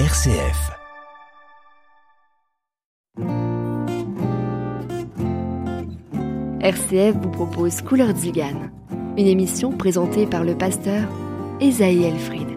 RCF. RCF vous propose Couleur Zigane, une émission présentée par le pasteur Esaïe Elfried.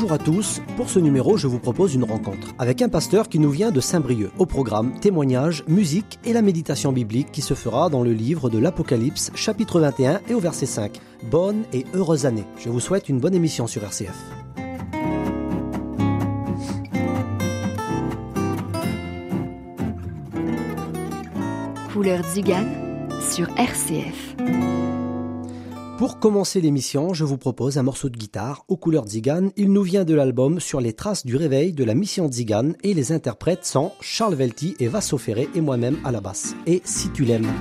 Bonjour à tous, pour ce numéro je vous propose une rencontre avec un pasteur qui nous vient de Saint-Brieuc. Au programme témoignages, musique et la méditation biblique qui se fera dans le livre de l'Apocalypse chapitre 21 et au verset 5. Bonne et heureuse année. Je vous souhaite une bonne émission sur RCF. Couleur sur RCF. Pour commencer l'émission, je vous propose un morceau de guitare aux couleurs Zigane. Il nous vient de l'album Sur les traces du réveil de la mission Zigane et les interprètes sont Charles Velti et Vasso Ferré et moi-même à la basse. Et si tu l'aimes.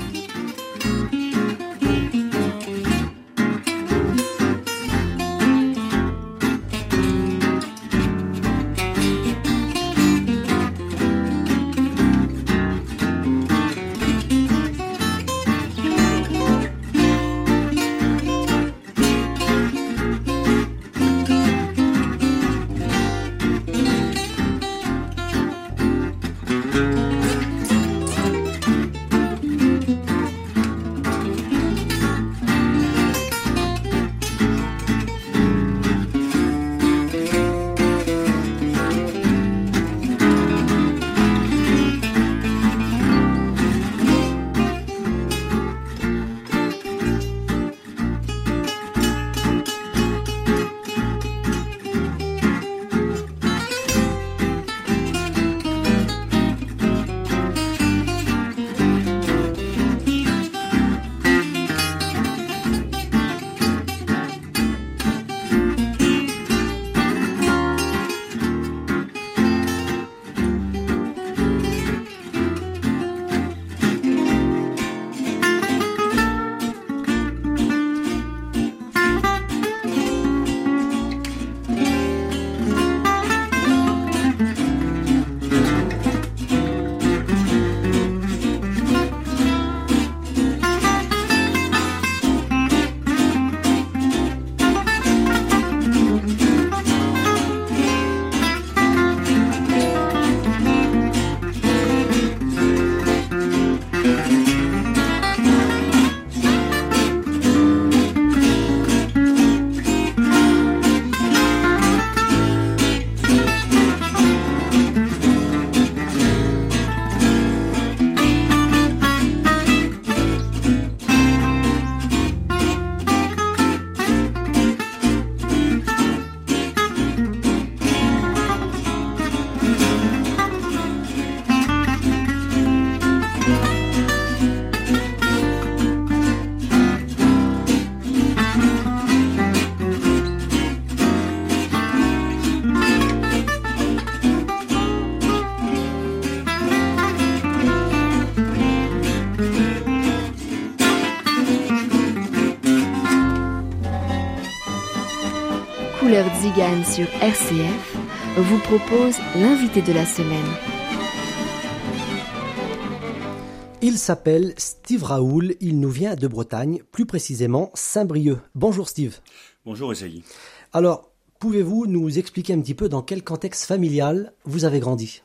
Sur RCF vous propose l'invité de la semaine. Il s'appelle Steve Raoul, il nous vient de Bretagne, plus précisément Saint-Brieuc. Bonjour Steve. Bonjour Esaïe. Alors, pouvez-vous nous expliquer un petit peu dans quel contexte familial vous avez grandi?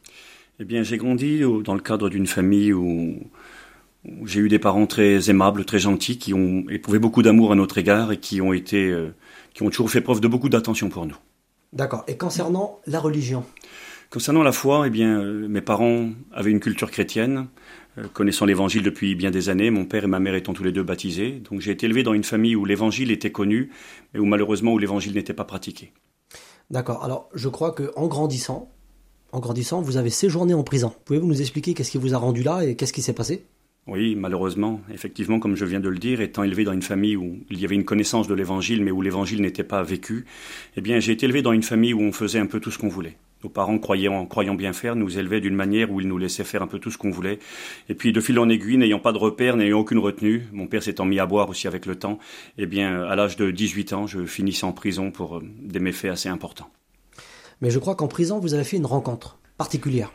Eh bien, j'ai grandi dans le cadre d'une famille où, où j'ai eu des parents très aimables, très gentils, qui ont éprouvé beaucoup d'amour à notre égard et qui ont été, euh, qui ont toujours fait preuve de beaucoup d'attention pour nous. D'accord. Et concernant la religion? Concernant la foi, eh bien, euh, mes parents avaient une culture chrétienne, euh, connaissant l'Évangile depuis bien des années, mon père et ma mère étant tous les deux baptisés. Donc j'ai été élevé dans une famille où l'Évangile était connu, mais où malheureusement où l'Évangile n'était pas pratiqué. D'accord. Alors, je crois que en grandissant, en grandissant, vous avez séjourné en prison. Pouvez-vous nous expliquer qu'est-ce qui vous a rendu là et qu'est-ce qui s'est passé? Oui, malheureusement, effectivement, comme je viens de le dire, étant élevé dans une famille où il y avait une connaissance de l'évangile, mais où l'évangile n'était pas vécu, eh bien, j'ai été élevé dans une famille où on faisait un peu tout ce qu'on voulait. Nos parents, croyant, croyant bien faire, nous élevaient d'une manière où ils nous laissaient faire un peu tout ce qu'on voulait. Et puis, de fil en aiguille, n'ayant pas de repères, n'ayant aucune retenue, mon père s'étant mis à boire aussi avec le temps, eh bien, à l'âge de 18 ans, je finissais en prison pour euh, des méfaits assez importants. Mais je crois qu'en prison, vous avez fait une rencontre particulière.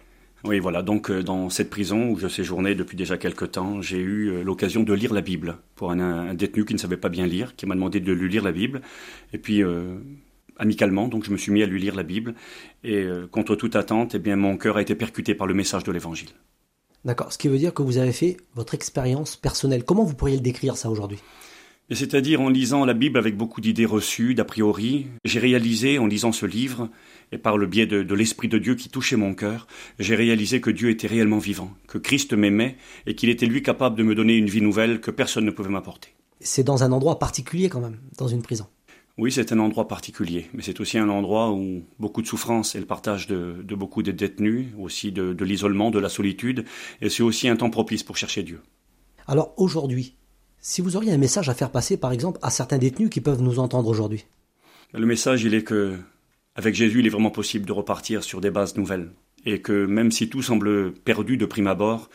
Oui, voilà. Donc, euh, dans cette prison où je séjournais depuis déjà quelques temps, j'ai eu euh, l'occasion de lire la Bible pour un, détenu qui ne savait pas bien lire, qui m'a demandé de lui lire la Bible. Et puis, euh, amicalement, donc je me suis mis à lui lire la Bible. Et contre toute attente, eh bien, mon cœur a été percuté par le message de l'Évangile. D'accord. Ce qui veut dire que vous avez fait votre expérience personnelle. Comment vous pourriez le décrire ça aujourd'hui? C'est-à-dire en lisant la Bible avec beaucoup d'idées reçues, d'a priori, j'ai réalisé en lisant ce livre, et par le biais de, l'Esprit de Dieu qui touchait mon cœur, j'ai réalisé que Dieu était réellement vivant, que Christ m'aimait, et qu'il était lui capable de me donner une vie nouvelle que personne ne pouvait m'apporter. C'est dans un endroit particulier quand même, dans une prison. Oui, c'est un endroit particulier, mais c'est aussi un endroit où beaucoup de souffrance et le partage de, beaucoup de détenus, aussi de, de l'isolement, de la solitude, et c'est aussi un temps propice pour chercher Dieu. Alors aujourd'hui, si vous auriez un message à faire passer, par exemple, à certains détenus qui peuvent nous entendre aujourd'hui Le message, il est que, avec Jésus, il est vraiment possible de repartir sur des bases nouvelles. Et que même si tout semble perdu de prime abord,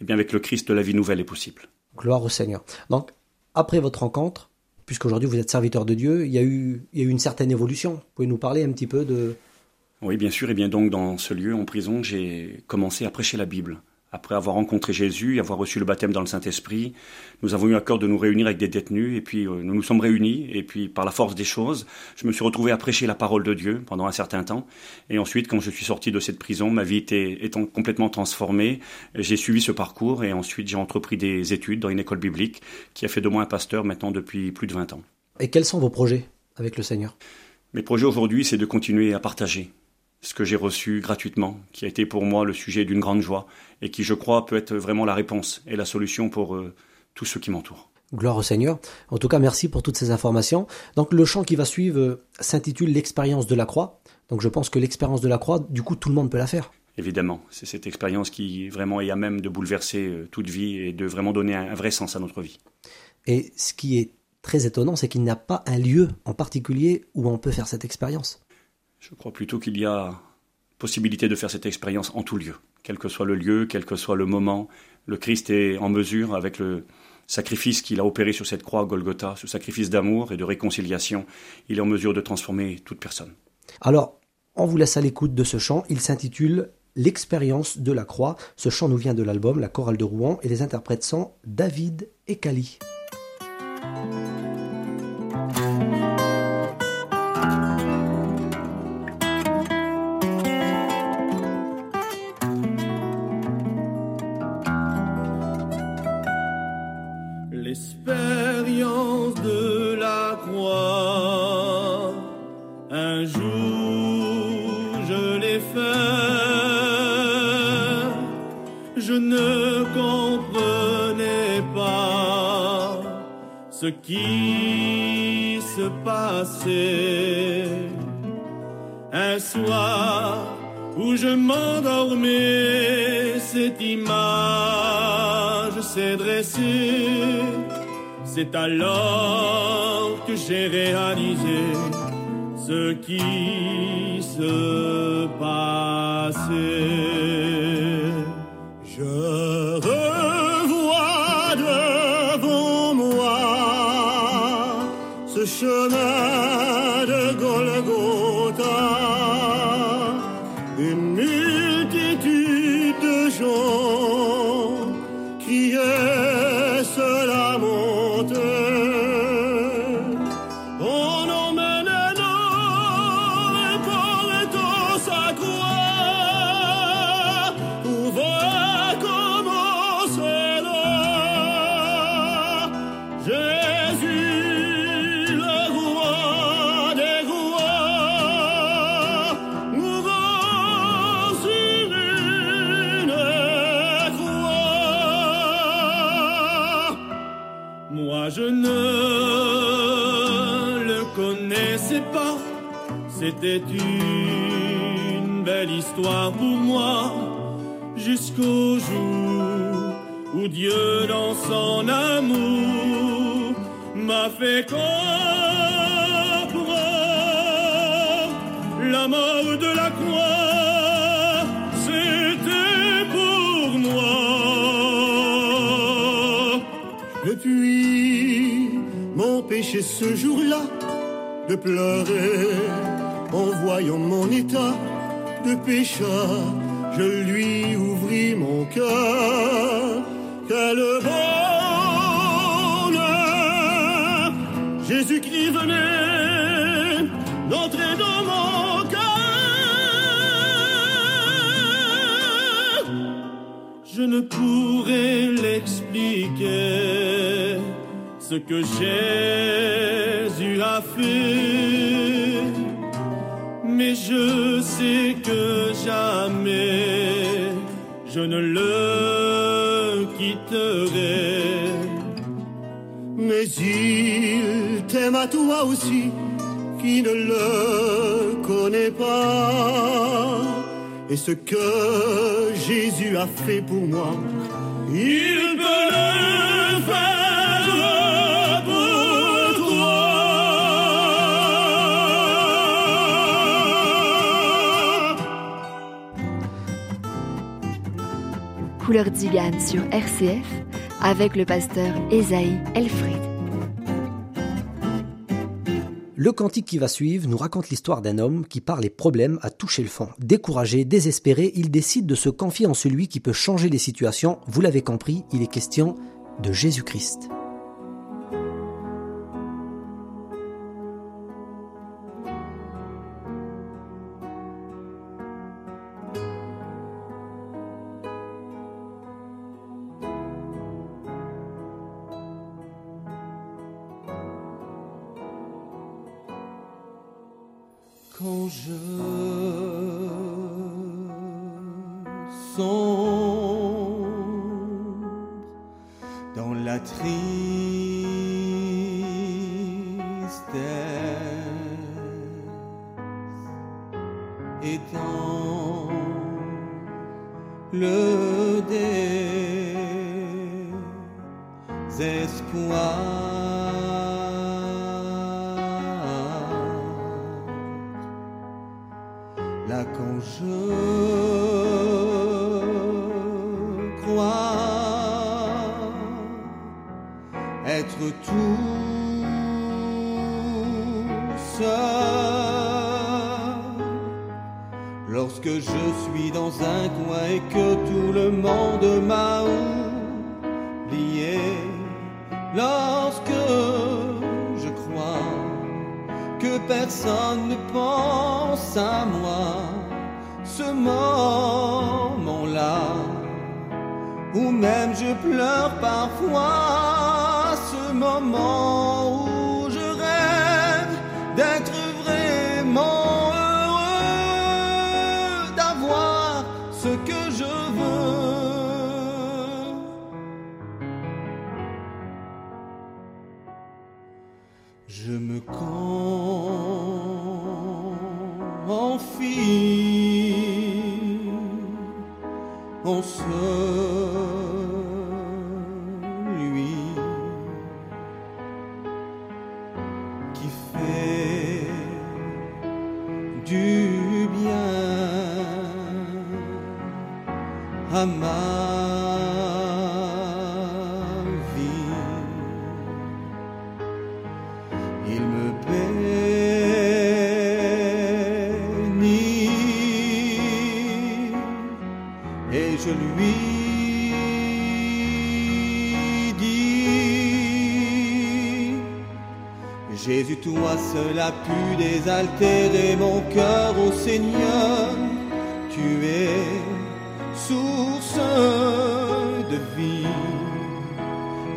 eh bien, avec le Christ, la vie nouvelle est possible. Gloire au Seigneur. Donc, après votre rencontre, puisqu'aujourd'hui vous êtes serviteur de Dieu, il y, a eu, il y a eu une certaine évolution. Vous pouvez nous parler un petit peu de... Oui, bien sûr. Et bien donc, dans ce lieu, en prison, j'ai commencé à prêcher la Bible. Après avoir rencontré Jésus et avoir reçu le baptême dans le Saint-Esprit, nous avons eu à cœur de nous réunir avec des détenus et puis euh, nous nous sommes réunis et puis par la force des choses, je me suis retrouvé à prêcher la parole de Dieu pendant un certain temps. Et ensuite quand je suis sorti de cette prison, ma vie était étant complètement transformée, j'ai suivi ce parcours et ensuite j'ai entrepris des études dans une école biblique qui a fait de moi un pasteur maintenant depuis plus de 20 ans. Et quels sont vos projets avec le Seigneur? Mes projets aujourd'hui, c'est de continuer à partager ce que j'ai reçu gratuitement, qui a été pour moi le sujet d'une grande joie, et qui, je crois, peut être vraiment la réponse et la solution pour euh, tous ceux qui m'entourent. Gloire au Seigneur. En tout cas, merci pour toutes ces informations. Donc, le chant qui va suivre euh, s'intitule L'expérience de la croix. Donc, je pense que l'expérience de la croix, du coup, tout le monde peut la faire. Évidemment, c'est cette expérience qui vraiment est à même de bouleverser euh, toute vie et de vraiment donner un vrai sens à notre vie. Et ce qui est très étonnant, c'est qu'il n'y a pas un lieu en particulier où on peut faire cette expérience. Je crois plutôt qu'il y a possibilité de faire cette expérience en tout lieu. Quel que soit le lieu, quel que soit le moment, le Christ est en mesure, avec le sacrifice qu'il a opéré sur cette croix Golgotha, ce sacrifice d'amour et de réconciliation, il est en mesure de transformer toute personne. Alors, on vous laisse à l'écoute de ce chant. Il s'intitule L'expérience de la croix. Ce chant nous vient de l'album La chorale de Rouen et les interprètes sont David et Kali. Qui se passait. Un soir où je m'endormais, cette image s'est dressée. C'est alors que j'ai réalisé ce qui se passait. Je chemin je ne le connaissais pas. C'était une belle histoire pour moi jusqu'au jour où Dieu dans son amour m'a fait comprendre la mort de la croix. Péché ce jour-là de pleurer En voyant mon état de pécheur, je lui ouvris mon cœur. Quel bonheur Jésus-Christ venait d'entrer dans mon cœur. Je ne pourrais ce que Jésus a fait, mais je sais que jamais je ne le quitterai. Mais il t'aime à toi aussi, qui ne le connaît pas. Et ce que Jésus a fait pour moi, il peut le faire Couleur d'Igane sur RCF avec le pasteur Esaïe. Le cantique qui va suivre nous raconte l'histoire d'un homme qui, par les problèmes, a touché le fond. Découragé, désespéré, il décide de se confier en celui qui peut changer les situations. Vous l'avez compris, il est question de Jésus-Christ. Quand je sombre dans la tristesse et dans le désespoir. Je crois être tout seul, lorsque je suis dans un coin et que tout le monde m'a oublié, lorsque je crois que personne ne pense à moi. Ce moment-là, où même je pleure parfois, ce moment en as pu désaltérer mon cœur au Seigneur. Tu es source de vie,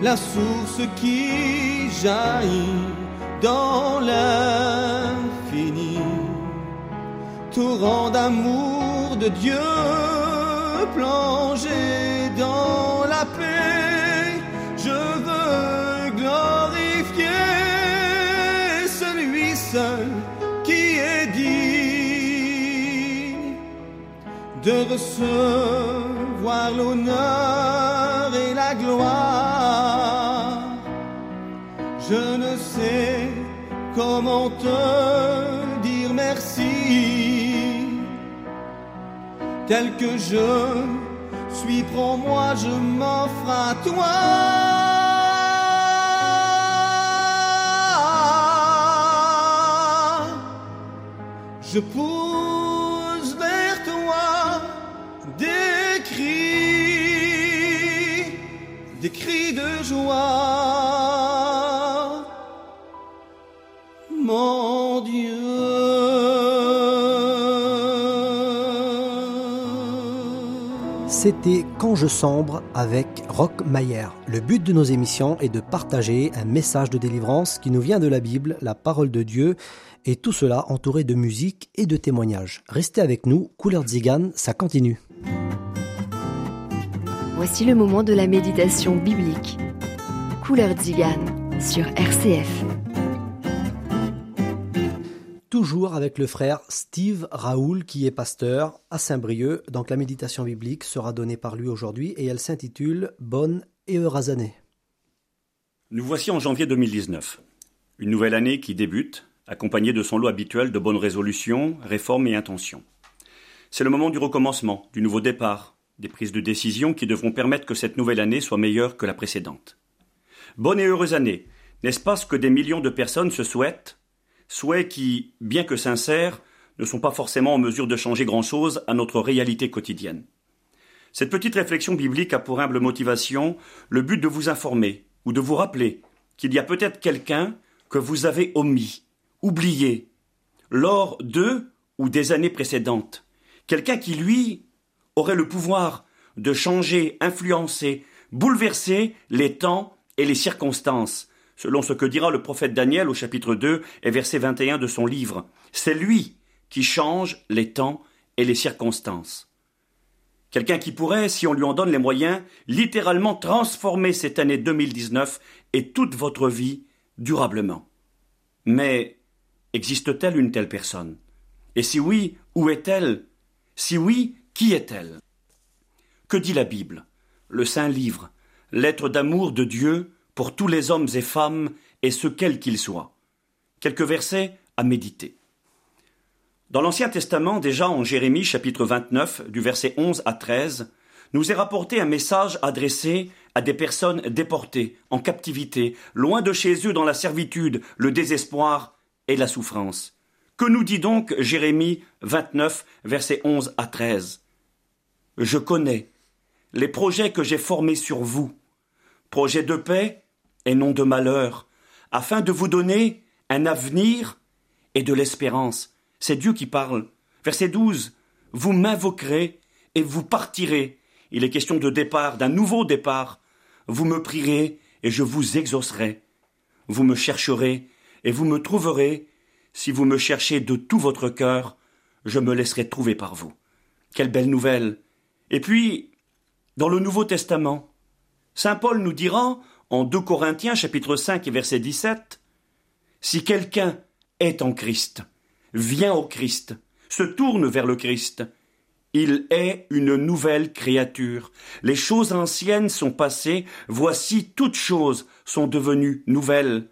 la source qui jaillit dans l'infini torrent d'amour de Dieu plongé dans la paix. De recevoir l'honneur et la gloire. Je ne sais comment te dire merci tel que je suis, prends-moi, je m'offre à toi. je pousse des cris de joie. Mon Dieu. C'était Quand je sombre avec Rock Mayer. Le but de nos émissions est de partager un message de délivrance qui nous vient de la Bible, la parole de Dieu, et tout cela entouré de musique et de témoignages. Restez avec nous, Couleur Zigan, ça continue. Voici le moment de la méditation biblique. Couleur Zigan sur RCF. Toujours avec le frère Steve Raoul qui est pasteur à Saint-Brieuc. Donc la méditation biblique sera donnée par lui aujourd'hui et elle s'intitule Bonne et heureuse année. Nous voici en janvier 2019. Une nouvelle année qui débute, accompagnée de son lot habituel de bonnes résolutions, réformes et intentions. C'est le moment du recommencement, du nouveau départ, des prises de décision qui devront permettre que cette nouvelle année soit meilleure que la précédente. Bonne et heureuse année, n'est-ce pas ce que des millions de personnes se souhaitent? Souhaits qui, bien que sincères, ne sont pas forcément en mesure de changer grand-chose à notre réalité quotidienne. Cette petite réflexion biblique a pour humble motivation le but de vous informer ou de vous rappeler qu'il y a peut-être quelqu'un que vous avez omis, oublié, lors de ou des années précédentes. Quelqu'un qui, lui, aurait le pouvoir de changer, influencer, bouleverser les temps et les circonstances, selon ce que dira le prophète Daniel au chapitre 2 et verset 21 de son livre. C'est lui qui change les temps et les circonstances. Quelqu'un qui pourrait, si on lui en donne les moyens, littéralement transformer cette année 2019 et toute votre vie durablement. Mais existe-t-elle une telle personne? Et si oui, où est-elle? Si oui, qui est-elle? Que dit la Bible? Le Saint Livre, lettre d'amour de Dieu pour tous les hommes et femmes, et ce quels qu'ils soient. Quelques versets à méditer. Dans l'Ancien Testament, déjà en Jérémie chapitre 29, du verset 11 à 13, nous est rapporté un message adressé à des personnes déportées, en captivité, loin de chez eux dans la servitude, le désespoir et la souffrance. Que nous dit donc Jérémie 29, verset 11 à 13 Je connais les projets que j'ai formés sur vous, projets de paix et non de malheur, afin de vous donner un avenir et de l'espérance. C'est Dieu qui parle. Verset 12. Vous m'invoquerez et vous partirez. Il est question de départ, d'un nouveau départ. Vous me prierez et je vous exaucerai. Vous me chercherez et vous me trouverez. Si vous me cherchez de tout votre cœur, je me laisserai trouver par vous. Quelle belle nouvelle. Et puis, dans le Nouveau Testament, Saint Paul nous dira en 2 Corinthiens chapitre 5 et verset 17, Si quelqu'un est en Christ, vient au Christ, se tourne vers le Christ, il est une nouvelle créature. Les choses anciennes sont passées, voici toutes choses sont devenues nouvelles.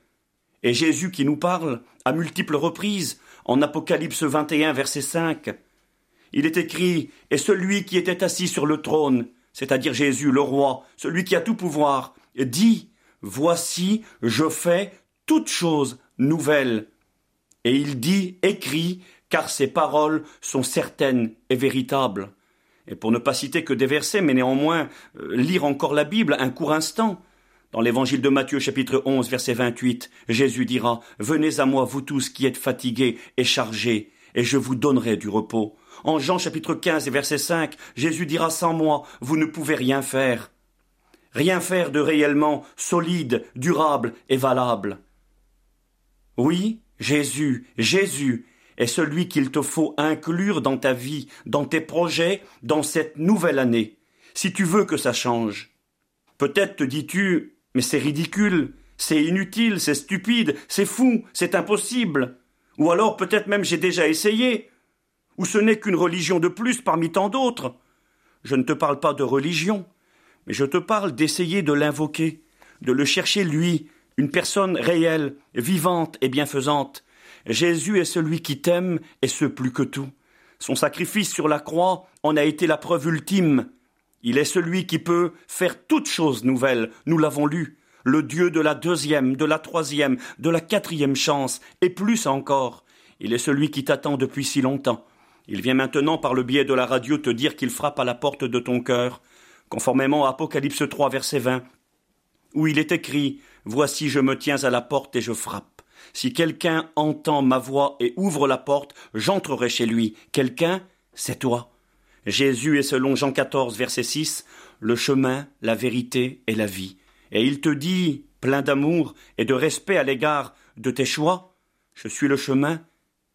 Et Jésus qui nous parle à multiples reprises en Apocalypse 21 verset 5. Il est écrit, et celui qui était assis sur le trône, c'est-à-dire Jésus le roi, celui qui a tout pouvoir, dit, Voici, je fais toutes choses nouvelles. Et il dit, écrit, car ces paroles sont certaines et véritables. Et pour ne pas citer que des versets, mais néanmoins euh, lire encore la Bible un court instant. Dans l'évangile de Matthieu chapitre 11 verset 28, Jésus dira, Venez à moi vous tous qui êtes fatigués et chargés, et je vous donnerai du repos. En Jean chapitre 15 et verset 5, Jésus dira, Sans moi, vous ne pouvez rien faire rien faire de réellement solide, durable et valable. Oui, Jésus, Jésus est celui qu'il te faut inclure dans ta vie, dans tes projets, dans cette nouvelle année, si tu veux que ça change. Peut-être te dis-tu, mais c'est ridicule, c'est inutile, c'est stupide, c'est fou, c'est impossible. Ou alors peut-être même j'ai déjà essayé. Ou ce n'est qu'une religion de plus parmi tant d'autres. Je ne te parle pas de religion, mais je te parle d'essayer de l'invoquer, de le chercher lui, une personne réelle, vivante et bienfaisante. Jésus est celui qui t'aime et ce plus que tout. Son sacrifice sur la croix en a été la preuve ultime. Il est celui qui peut faire toutes choses nouvelles, nous l'avons lu, le Dieu de la deuxième, de la troisième, de la quatrième chance, et plus encore. Il est celui qui t'attend depuis si longtemps. Il vient maintenant par le biais de la radio te dire qu'il frappe à la porte de ton cœur, conformément à Apocalypse 3, verset 20, où il est écrit Voici, je me tiens à la porte et je frappe. Si quelqu'un entend ma voix et ouvre la porte, j'entrerai chez lui. Quelqu'un, c'est toi. Jésus est selon Jean 14, verset 6, le chemin, la vérité et la vie. Et il te dit, plein d'amour et de respect à l'égard de tes choix, je suis le chemin,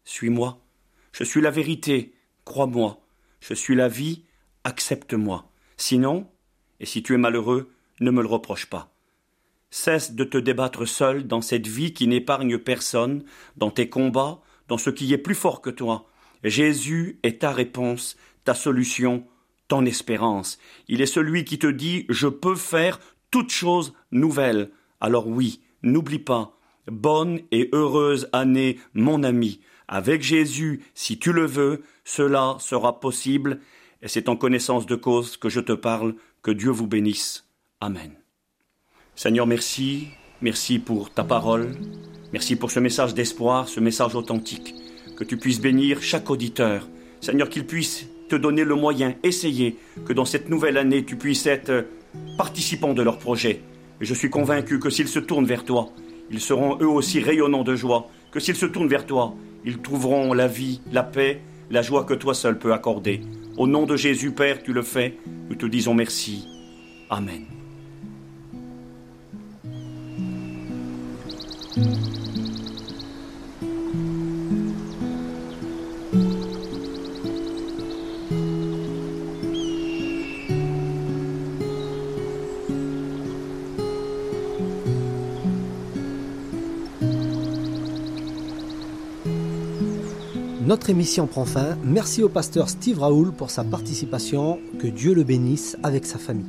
suis-moi. Je suis la vérité, crois-moi. Je suis la vie, accepte-moi. Sinon, et si tu es malheureux, ne me le reproche pas. Cesse de te débattre seul dans cette vie qui n'épargne personne, dans tes combats, dans ce qui est plus fort que toi. Jésus est ta réponse, ta solution, ton espérance. Il est celui qui te dit Je peux faire toute chose nouvelle. Alors oui, n'oublie pas, bonne et heureuse année, mon ami. Avec Jésus, si tu le veux, cela sera possible, et c'est en connaissance de cause que je te parle, que Dieu vous bénisse. Amen. Seigneur, merci, merci pour ta parole, merci pour ce message d'espoir, ce message authentique, que tu puisses bénir chaque auditeur. Seigneur, qu'il puisse te donner le moyen, essayer que dans cette nouvelle année, tu puisses être participant de leur projet. Et je suis convaincu que s'ils se tournent vers toi, ils seront eux aussi rayonnants de joie, que s'ils se tournent vers toi, ils trouveront la vie, la paix, la joie que toi seul peux accorder. Au nom de Jésus, Père, tu le fais, nous te disons merci. Amen. Notre émission prend fin. Merci au pasteur Steve Raoul pour sa participation. Que Dieu le bénisse avec sa famille.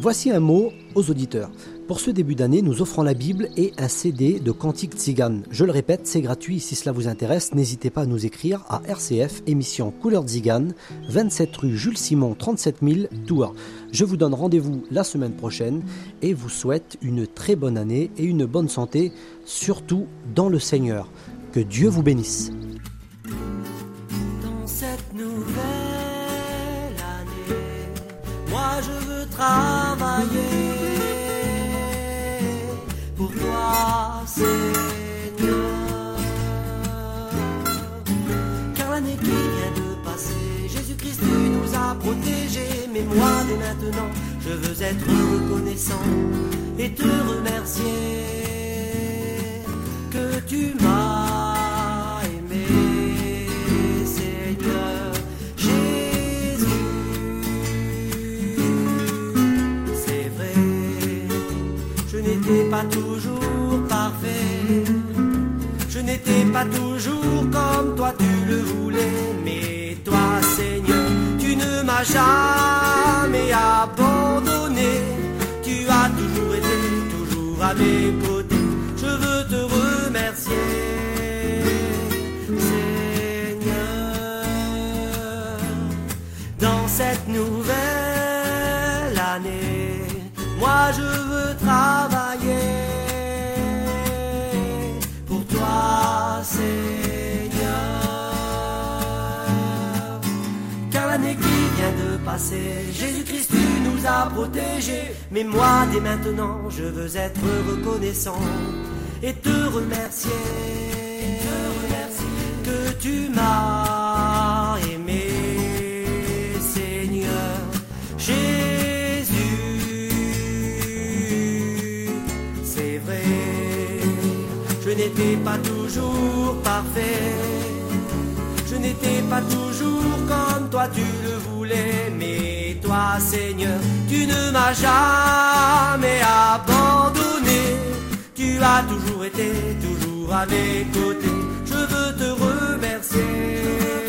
Voici un mot aux auditeurs. Pour ce début d'année, nous offrons la Bible et un CD de Cantique Tzigane. Je le répète, c'est gratuit. Si cela vous intéresse, n'hésitez pas à nous écrire à RCF, émission Couleur Tzigane, 27 rue Jules Simon, 37 000, Tours. Je vous donne rendez-vous la semaine prochaine et vous souhaite une très bonne année et une bonne santé, surtout dans le Seigneur. Que Dieu vous bénisse. Travailler pour toi, Seigneur. Car l'année qui vient de passer, Jésus-Christ nous a protégés. Mais moi, dès maintenant, je veux être reconnaissant et te remercier que tu m'as. Toujours parfait. Je n'étais pas toujours comme toi tu le voulais. Mais toi, Seigneur, tu ne m'as jamais abandonné. Tu as toujours été, toujours à mes côtés. Je veux te remercier. Seigneur, dans cette nouvelle année, moi je veux travailler Jésus-Christ, tu nous as protégés. Mais moi, dès maintenant, je veux être reconnaissant et te remercier. que tu m'as aimé, Seigneur. Jésus, c'est vrai, je n'étais pas toujours parfait. Je n'étais pas toujours comme tu le voulais, mais toi Seigneur, tu ne m'as jamais abandonné. Tu as toujours été, toujours à mes côtés. Je veux te remercier.